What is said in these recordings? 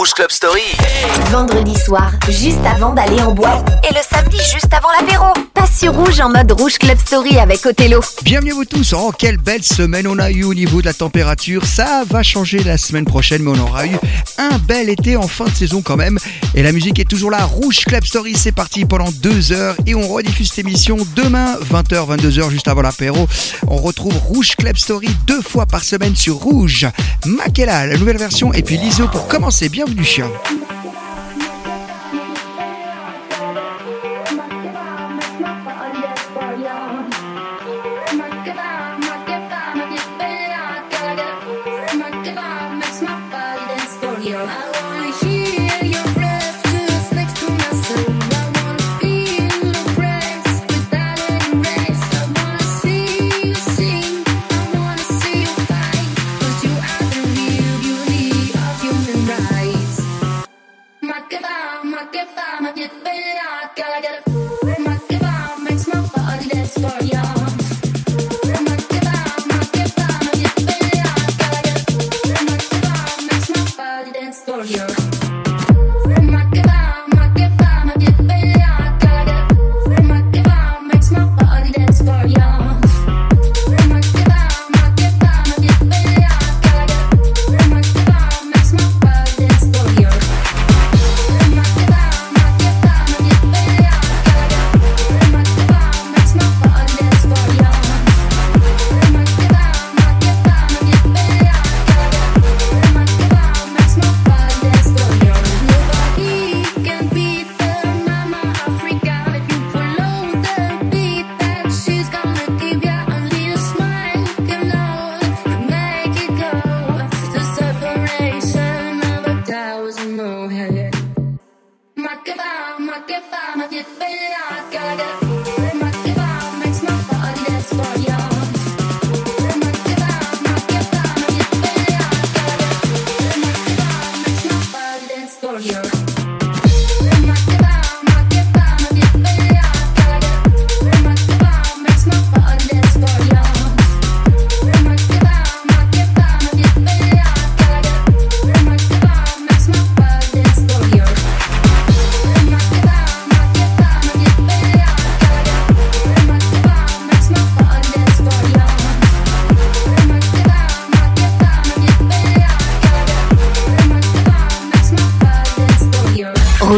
Rouge Club Story. Vendredi soir, juste avant d'aller en boîte. Et le samedi, juste avant l'apéro. Passe sur Rouge en mode Rouge Club Story avec Othello. Bienvenue à vous tous. Oh, quelle belle semaine on a eu au niveau de la température. Ça va changer la semaine prochaine, mais on aura eu un bel été en fin de saison quand même. Et la musique est toujours là. Rouge Club Story, c'est parti pendant deux heures. Et on rediffuse cette émission demain, 20h, 22h, juste avant l'apéro. On retrouve Rouge Club Story deux fois par semaine sur Rouge. Makela, la nouvelle version. Et puis l'ISO pour commencer. Bienvenue, chien.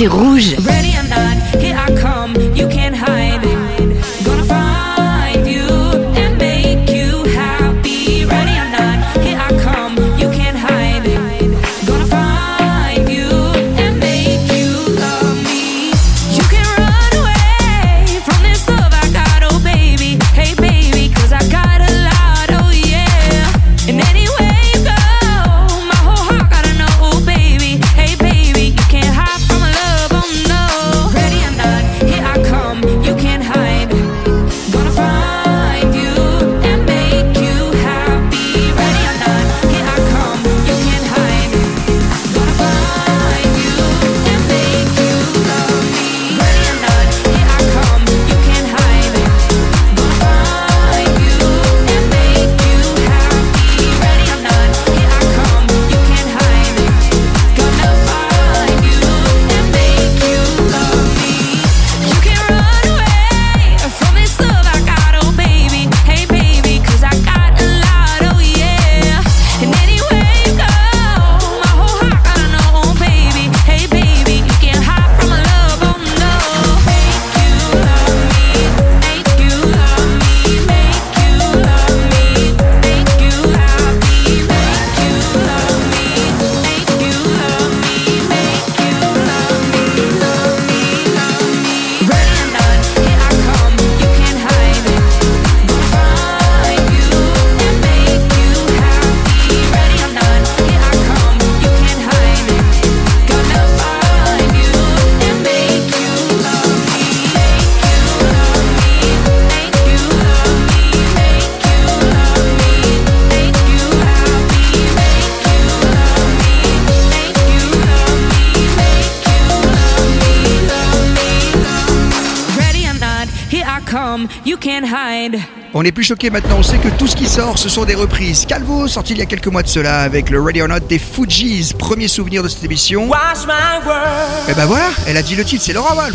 c'est rouge. les plus choqués maintenant, on sait que tout ce qui sort, ce sont des reprises. Calvo, sorti il y a quelques mois de cela avec le Ready or Not des Fujis, premier souvenir de cette émission. Et eh ben voilà, elle a dit le titre, c'est Laura Wolf.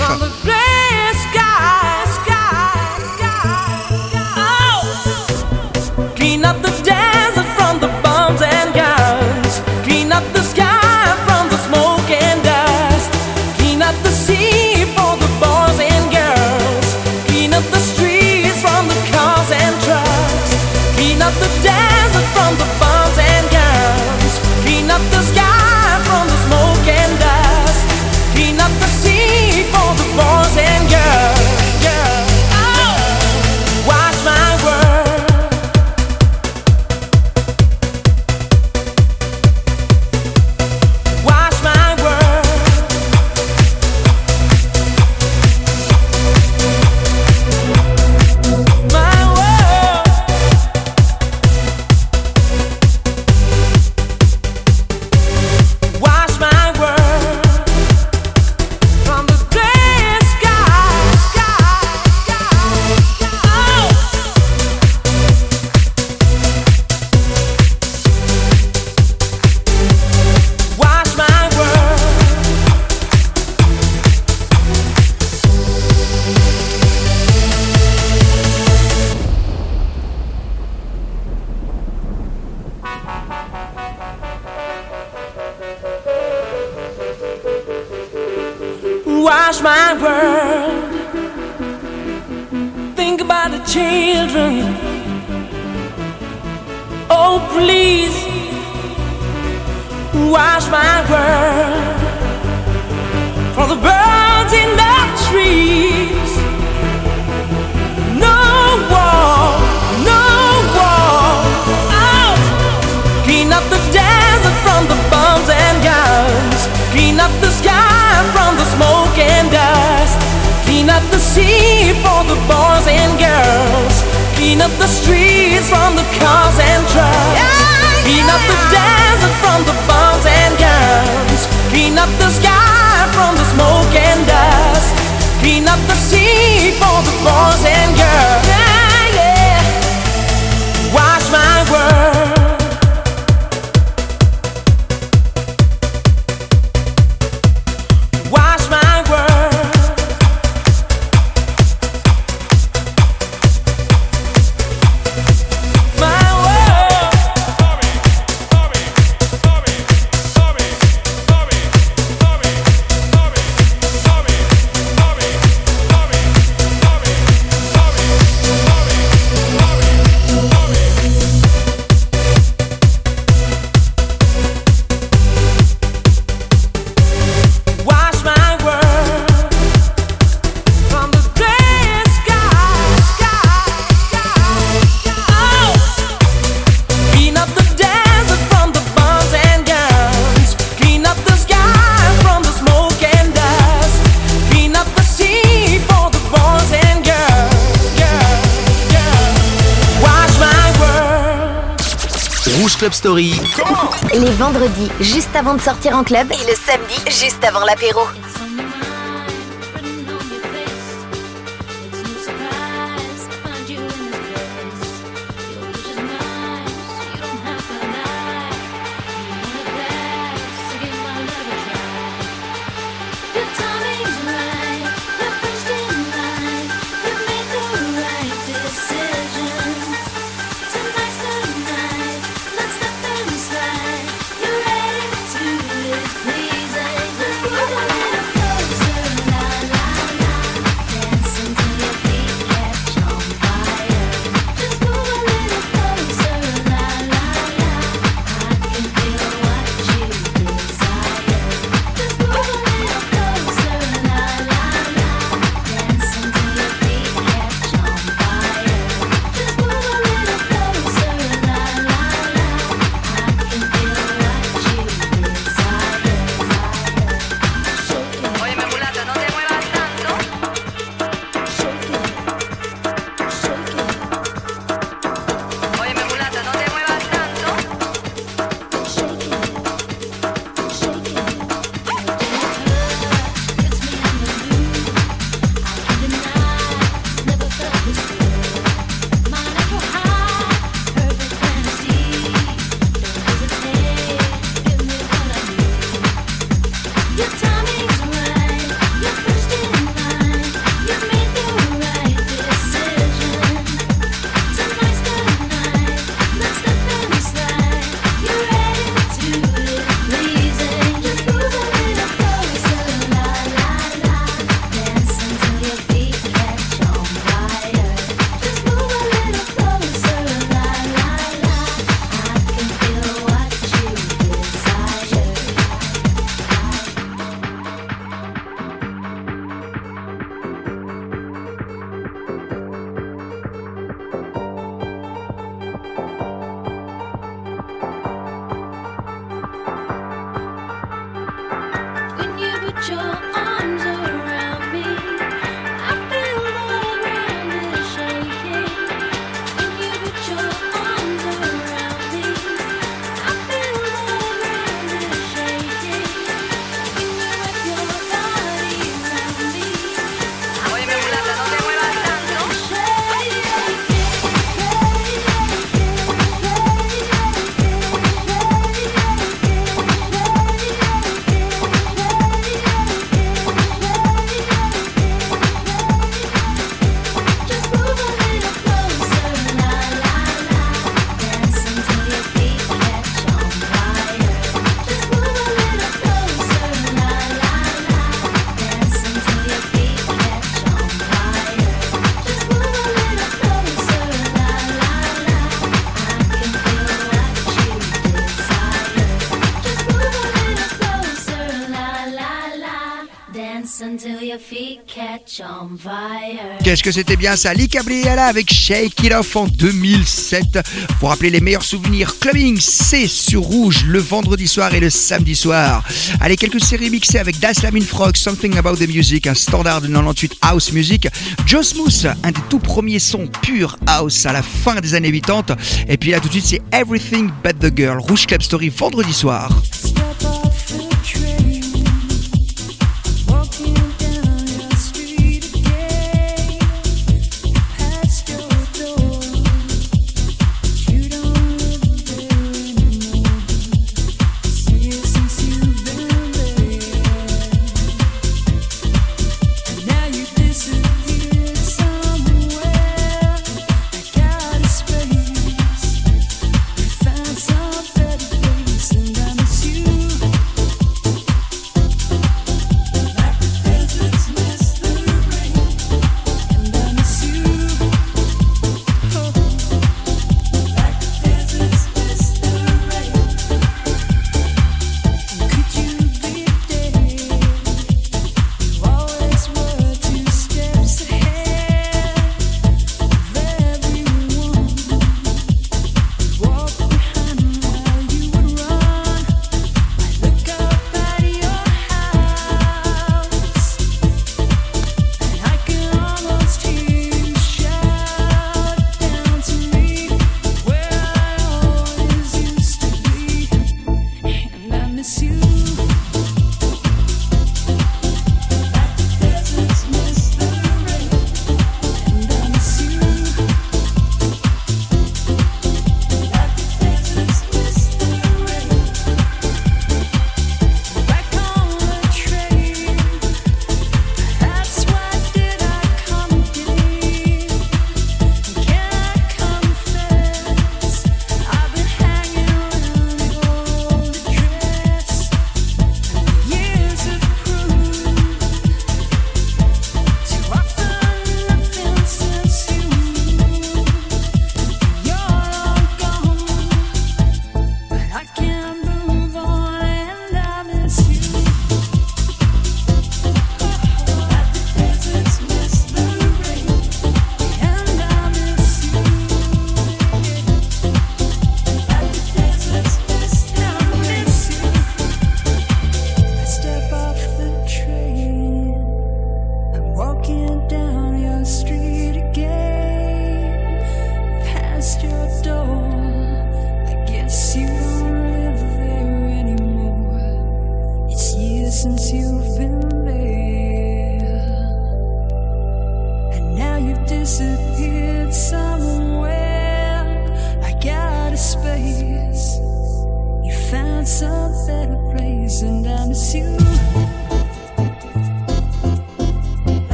Clean up the streets from the cars and trucks. Yeah, Clean yeah. up the desert from the bombs and guns. Clean up the sky. Story. Les vendredis, juste avant de sortir en club, et le samedi, juste avant l'apéro. Qu'est-ce que c'était bien ça? Lee Gabriela avec Shake It Off en 2007. Pour rappeler les meilleurs souvenirs, clubbing, c'est sur rouge le vendredi soir et le samedi soir. Allez, quelques séries mixées avec Das Lamin Frog, Something About the Music, un standard de 98 House Music. Joe Smooth, un des tout premiers sons pur house à la fin des années 80. Et puis là tout de suite c'est Everything But the Girl, Rouge Club Story vendredi soir.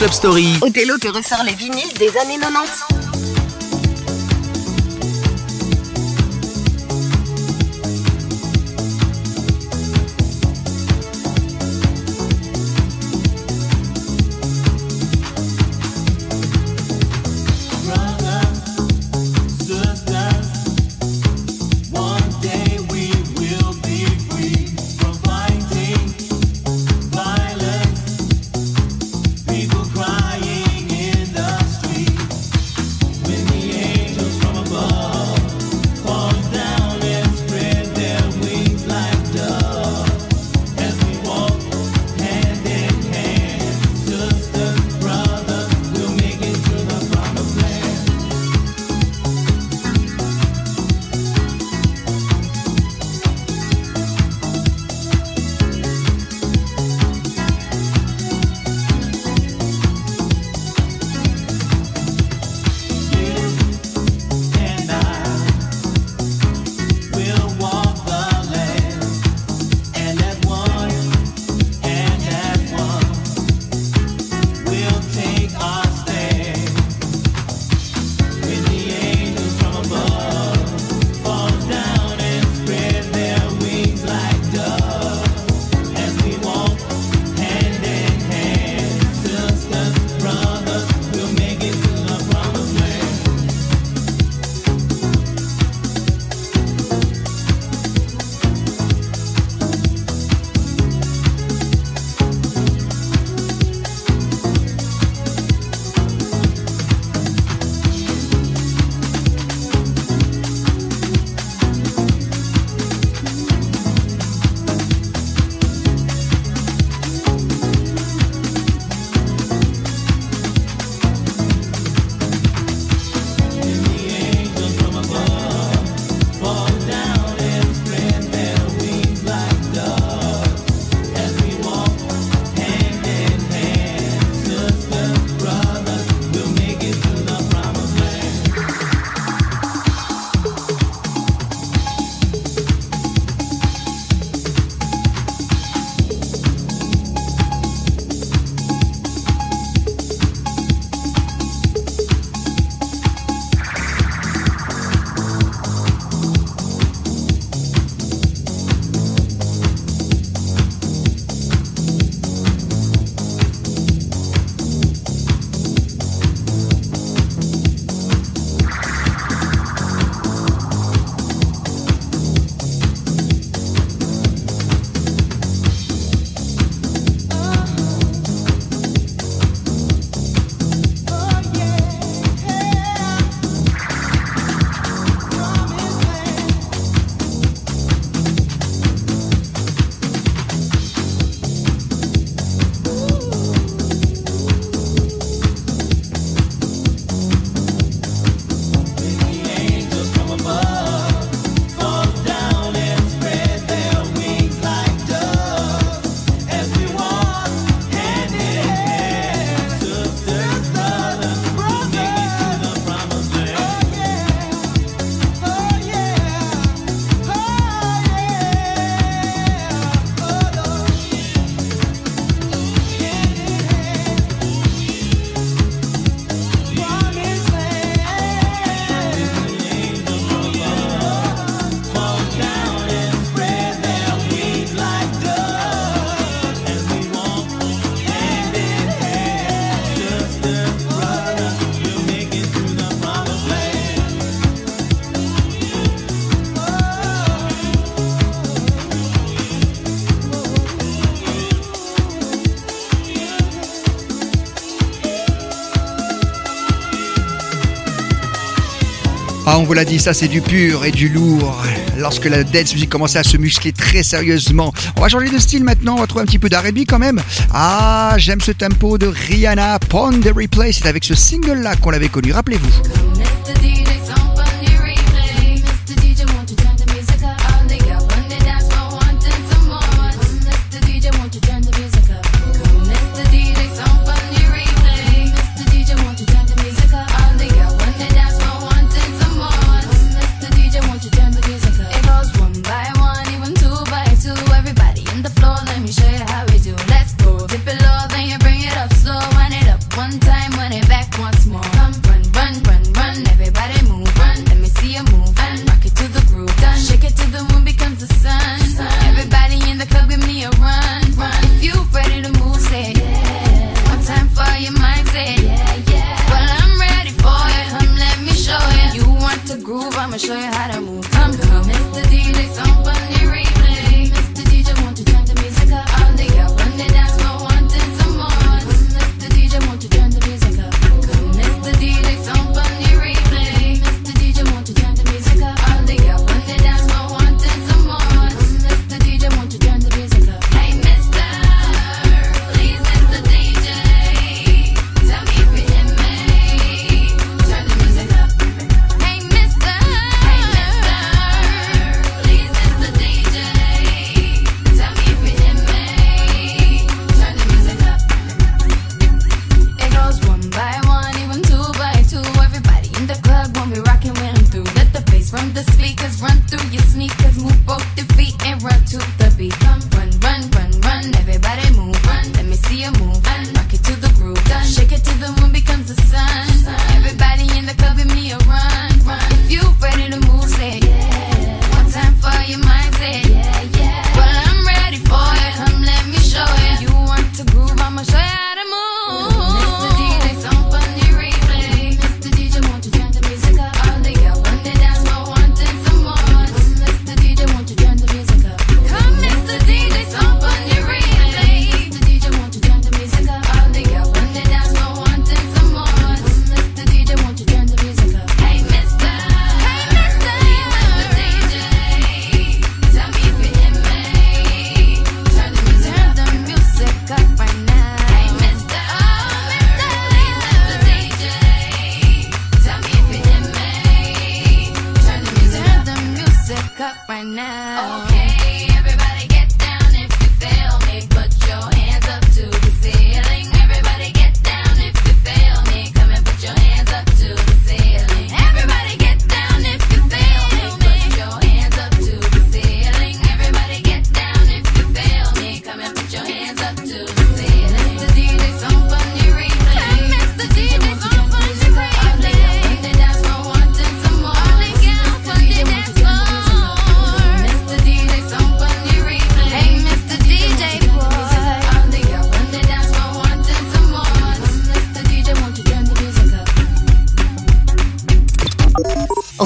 Club Story. Te ressort les vinyles des années 90. vous l'a dit, ça c'est du pur et du lourd. Lorsque la dance music commençait à se muscler très sérieusement. On va changer de style maintenant, on va trouver un petit peu d'R&B quand même. Ah, j'aime ce tempo de Rihanna, Pond the Replay. C'est avec ce single-là qu'on l'avait connu, rappelez-vous.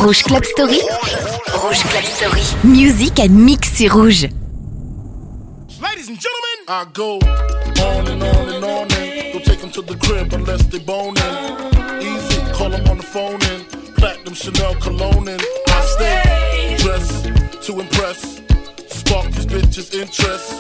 Rouge Club Story. Rouge Club Story. Music and mix, c'est rouge. Ladies and gentlemen, I go on and on and on and don't take them to the crib unless they boning. Easy, call them on the phone and platinum Chanel cologne and I stay dressed to impress, spark these bitches' interest.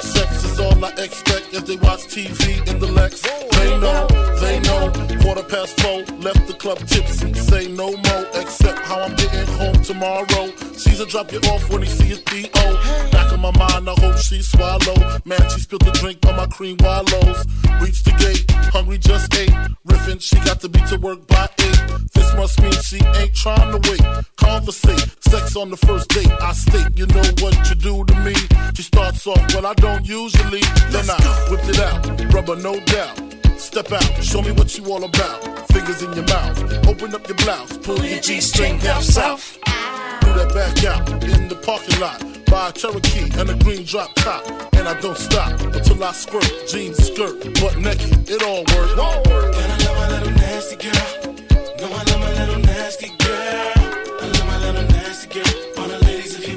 Sex is all I expect as they watch TV in the Lex. They know, they know. Quarter past four, left the club tipsy. Say no more, except how I'm getting home tomorrow. Caesar drop you off when he see his D.O. Back in my mind, I hope she swallow. Man, she spilled the drink on my cream wallows. Reach the gate, hungry just ate. Riffin', she got to be to work by eight. This must mean she ain't trying to wait. Conversate, sex on the first date. I state, you know what you do to me. She starts off, well, I don't usually. Then I whipped it out, rubber no doubt. Step out, show me what you all about. Fingers in your mouth, open up your blouse, pull your G string down south. Do that back out in the parking lot. Buy a Cherokee and a green drop top. And I don't stop until I squirt. Jeans, skirt, butt naked, it all works. It. And I love my little nasty girl. No, I love my little nasty girl. I love my little nasty girl. All the ladies, if you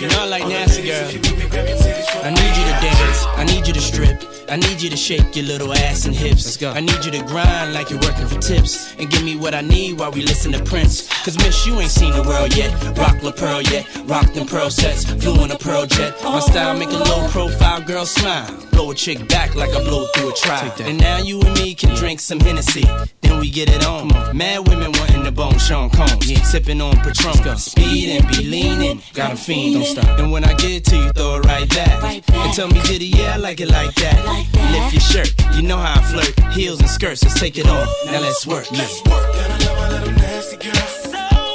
And I like nasty girl. I need you to dance. I need you to strip. I need you to shake your little ass and hips. Let's go. I need you to grind like you're working for tips. And give me what I need while we listen to Prince. Cause miss, you ain't seen the world yet. Rock La Pearl yet. Rock them pearl sets. Flew in a pearl jet. My style make a low profile girl smile. Blow a chick back like I blow through a trial. And now you and me can drink some Hennessy. Then we get it on. Mad women wanting the bone Sean Combs. Sipping on Patron. Speed and be leaning. Got 'em fiend. Don't stop. And when I get to you, throw it right back. And tell me, did it? yeah, I like it like that. Lift your shirt. You know how I flirt. Heels and skirts. Let's take it off. Now let's work. Let's work. What? What? Got the keys from Diddy. Women and stress. Meet us upstairs in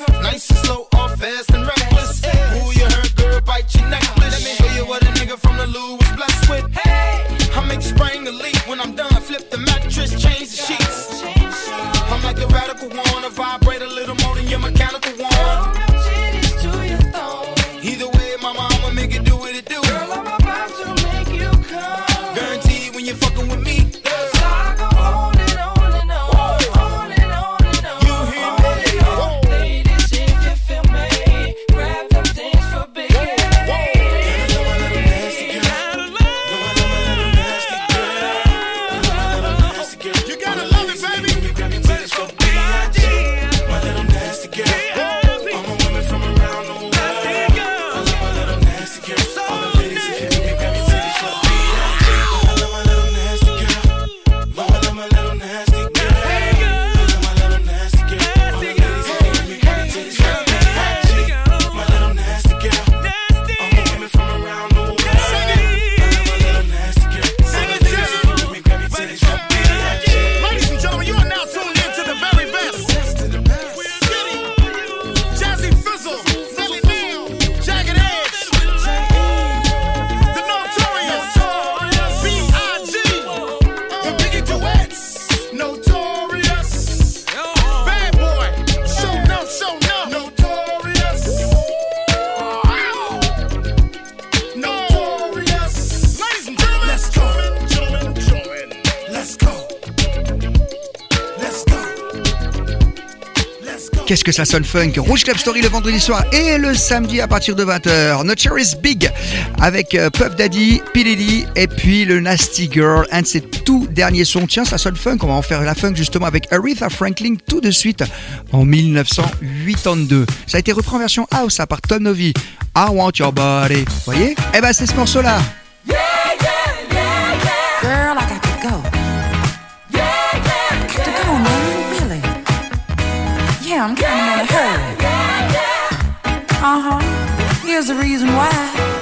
Nice Que ça sonne funk Rouge Club Story le vendredi soir et le samedi à partir de 20h. Notorious Big avec euh, Puff Daddy, P. Diddy et puis le Nasty Girl, un de ses tout derniers sons. Tiens, ça sonne funk. On va en faire la funk justement avec Aretha Franklin tout de suite en 1982. Ça a été repris en version house par Tom Novi. I want your body. Vous voyez? Eh ben c'est ce morceau-là. there's a reason why.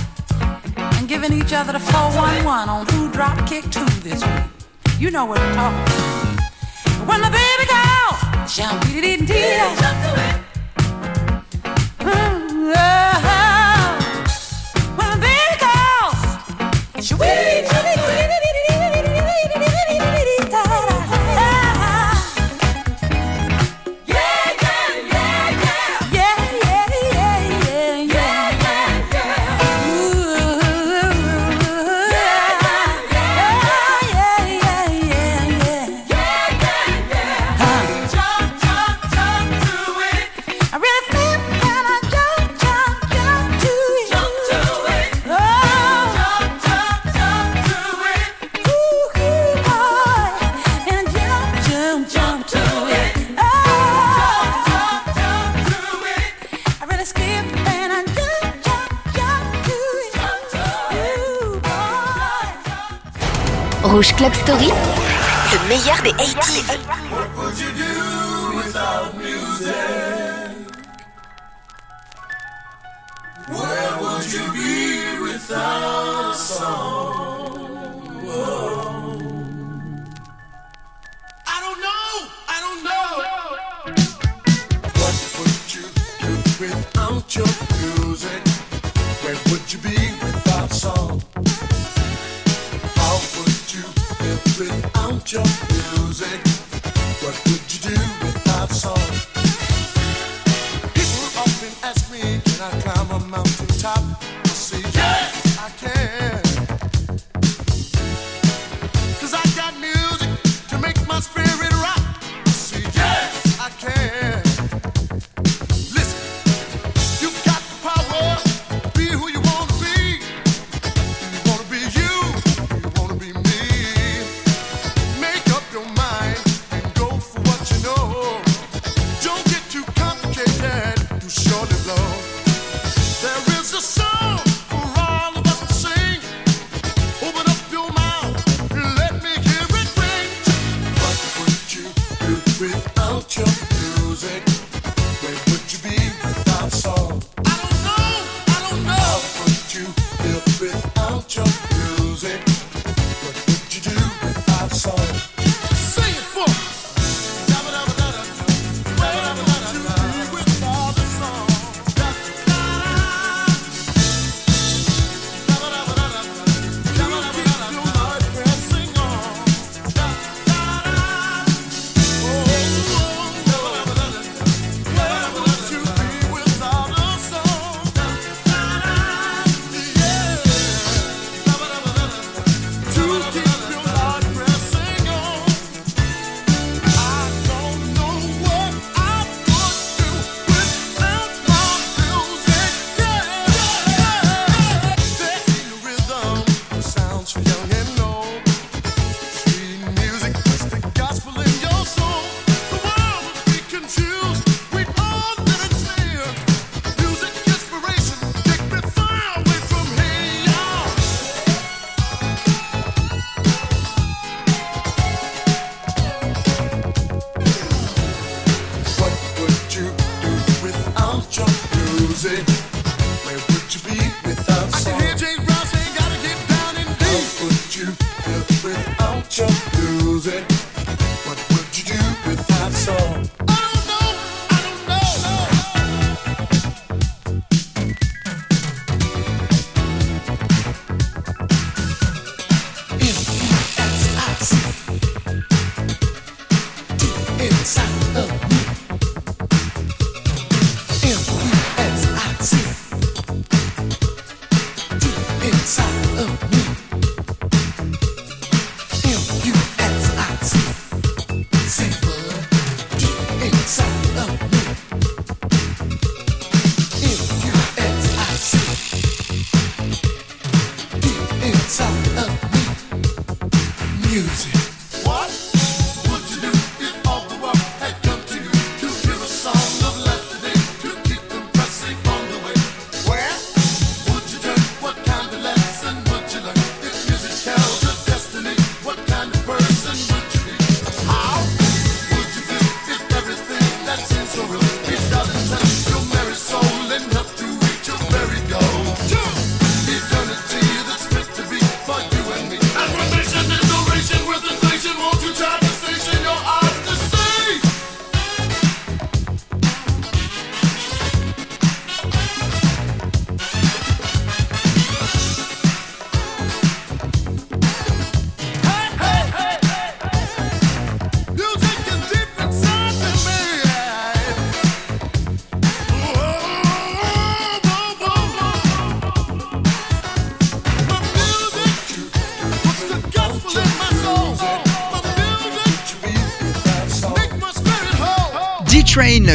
giving each other the 411 on who drop kick who this week. You know what we're talking about. When the baby calls, shall we did it, did it. When the baby calls, shall we? Rouge Club Story, le meilleur des 80s. Where would you be without song? Whoa. I don't know, I don't know. What would you do without your music? Where would you be without song?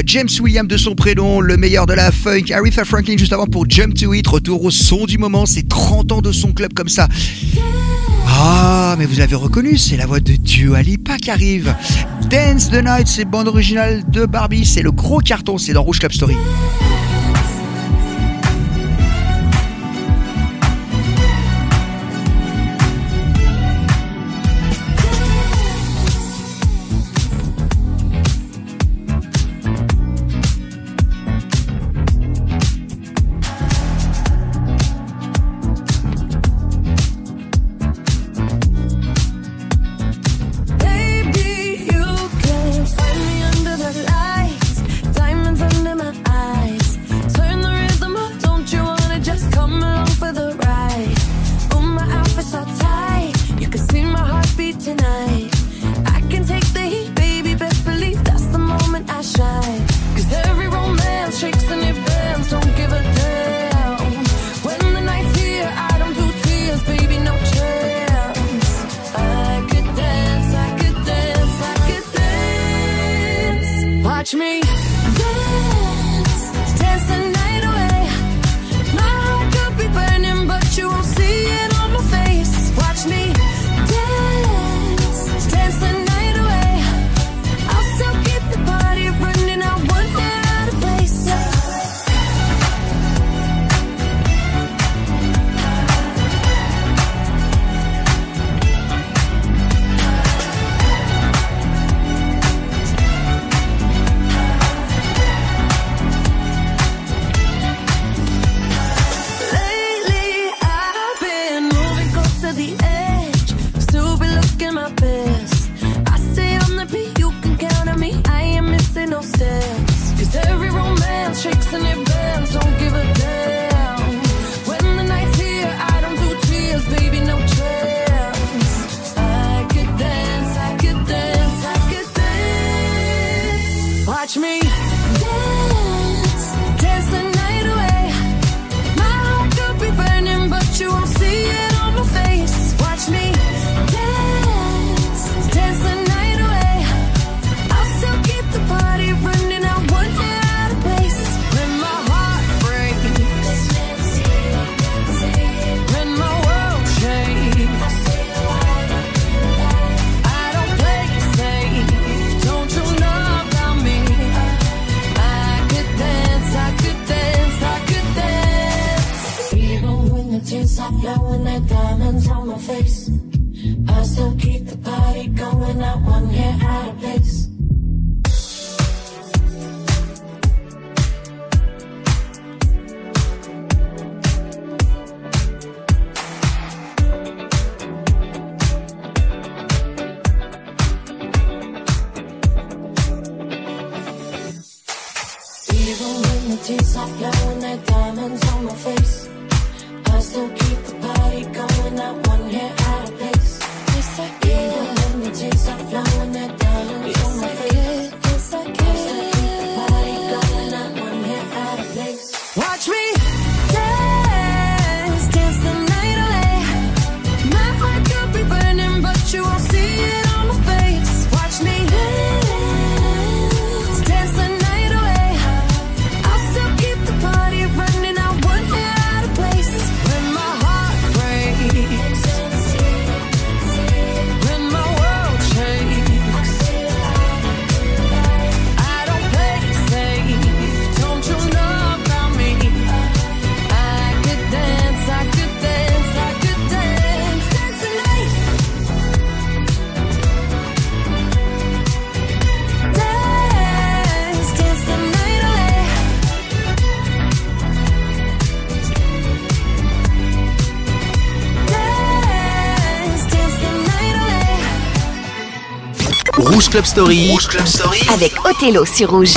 James Williams de son prénom, le meilleur de la funk, Aretha Franklin juste avant pour Jump to It, retour au son du moment, c'est 30 ans de son club comme ça. Ah, mais vous avez reconnu, c'est la voix de Dualipa qui arrive. Dance the Night, c'est bande originale de Barbie, c'est le gros carton, c'est dans Rouge Club Story. Rouge Club Story. Club Story. Avec Othello sur Rouge.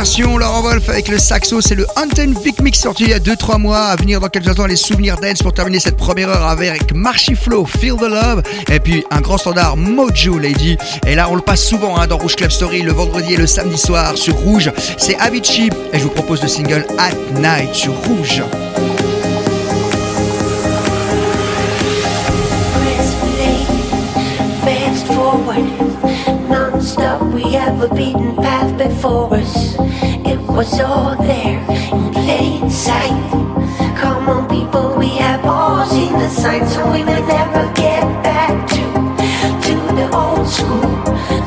Laurent Wolf avec le saxo, c'est le Hunten Vic Mix sorti il y a 2-3 mois. À venir dans quelques instants, les souvenirs dance pour terminer cette première heure avec Marshy Flow, Feel the Love. Et puis un grand standard, Mojo Lady. Et là, on le passe souvent hein, dans Rouge Club Story le vendredi et le samedi soir sur Rouge. C'est Avicii et je vous propose le single At Night sur Rouge. A beaten path before us. It was all there in plain sight. Come on, people, we have all seen the signs, so we may never get back to to the old school,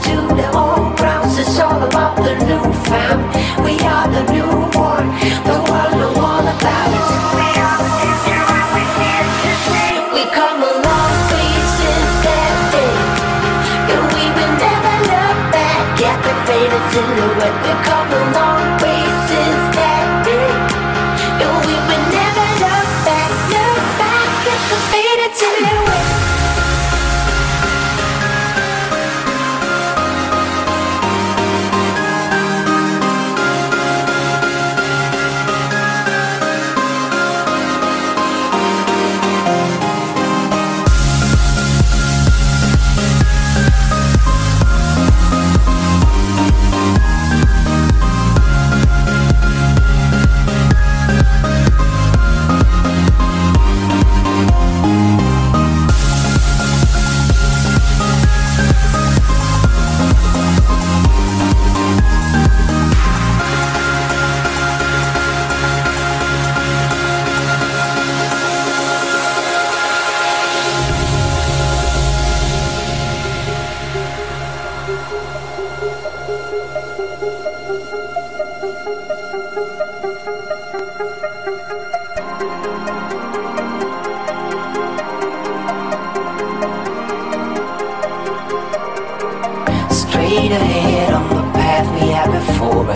to the old grounds. It's all about the new found. feel like we come along.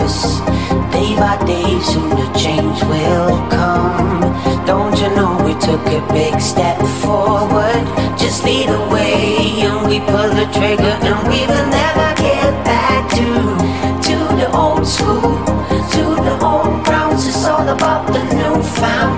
Day by day, soon the change will come. Don't you know we took a big step forward? Just lead the way and we pull the trigger and we will never get back to to the old school, to the old grounds. It's all about the new found.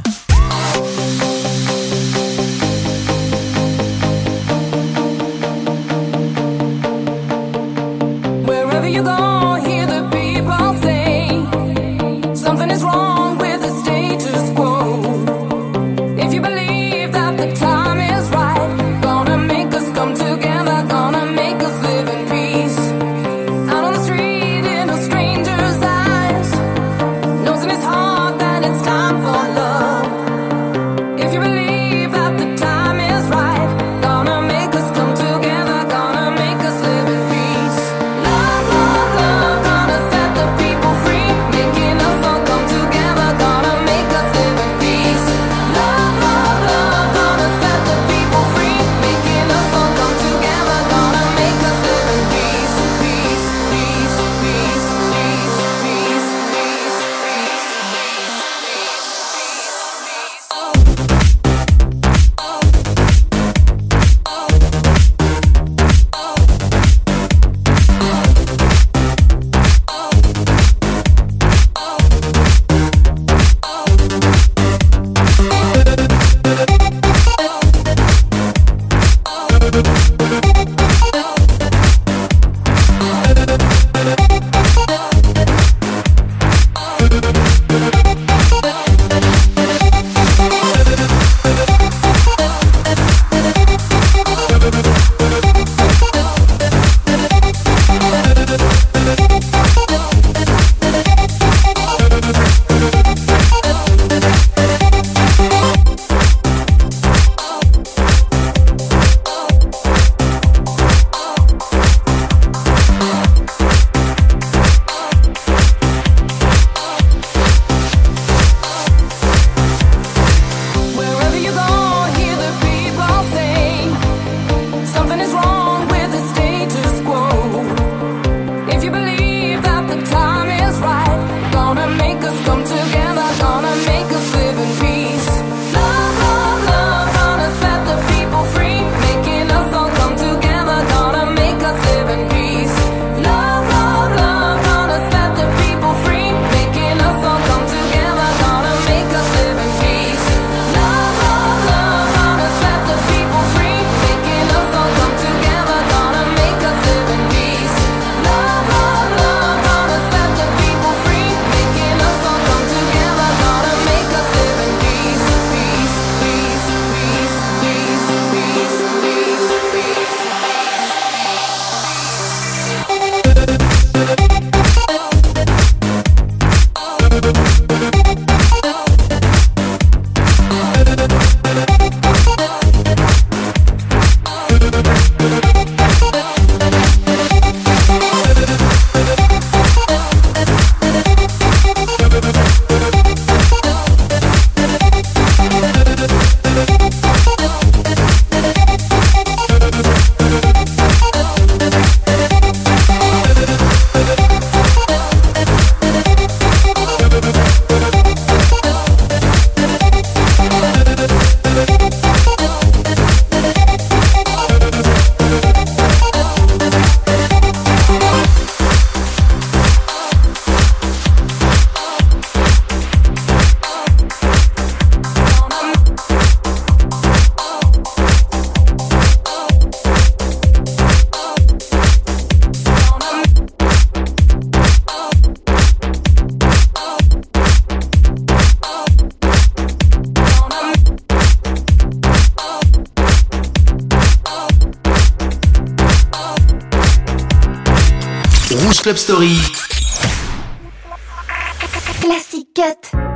Club Story. Classic Cut.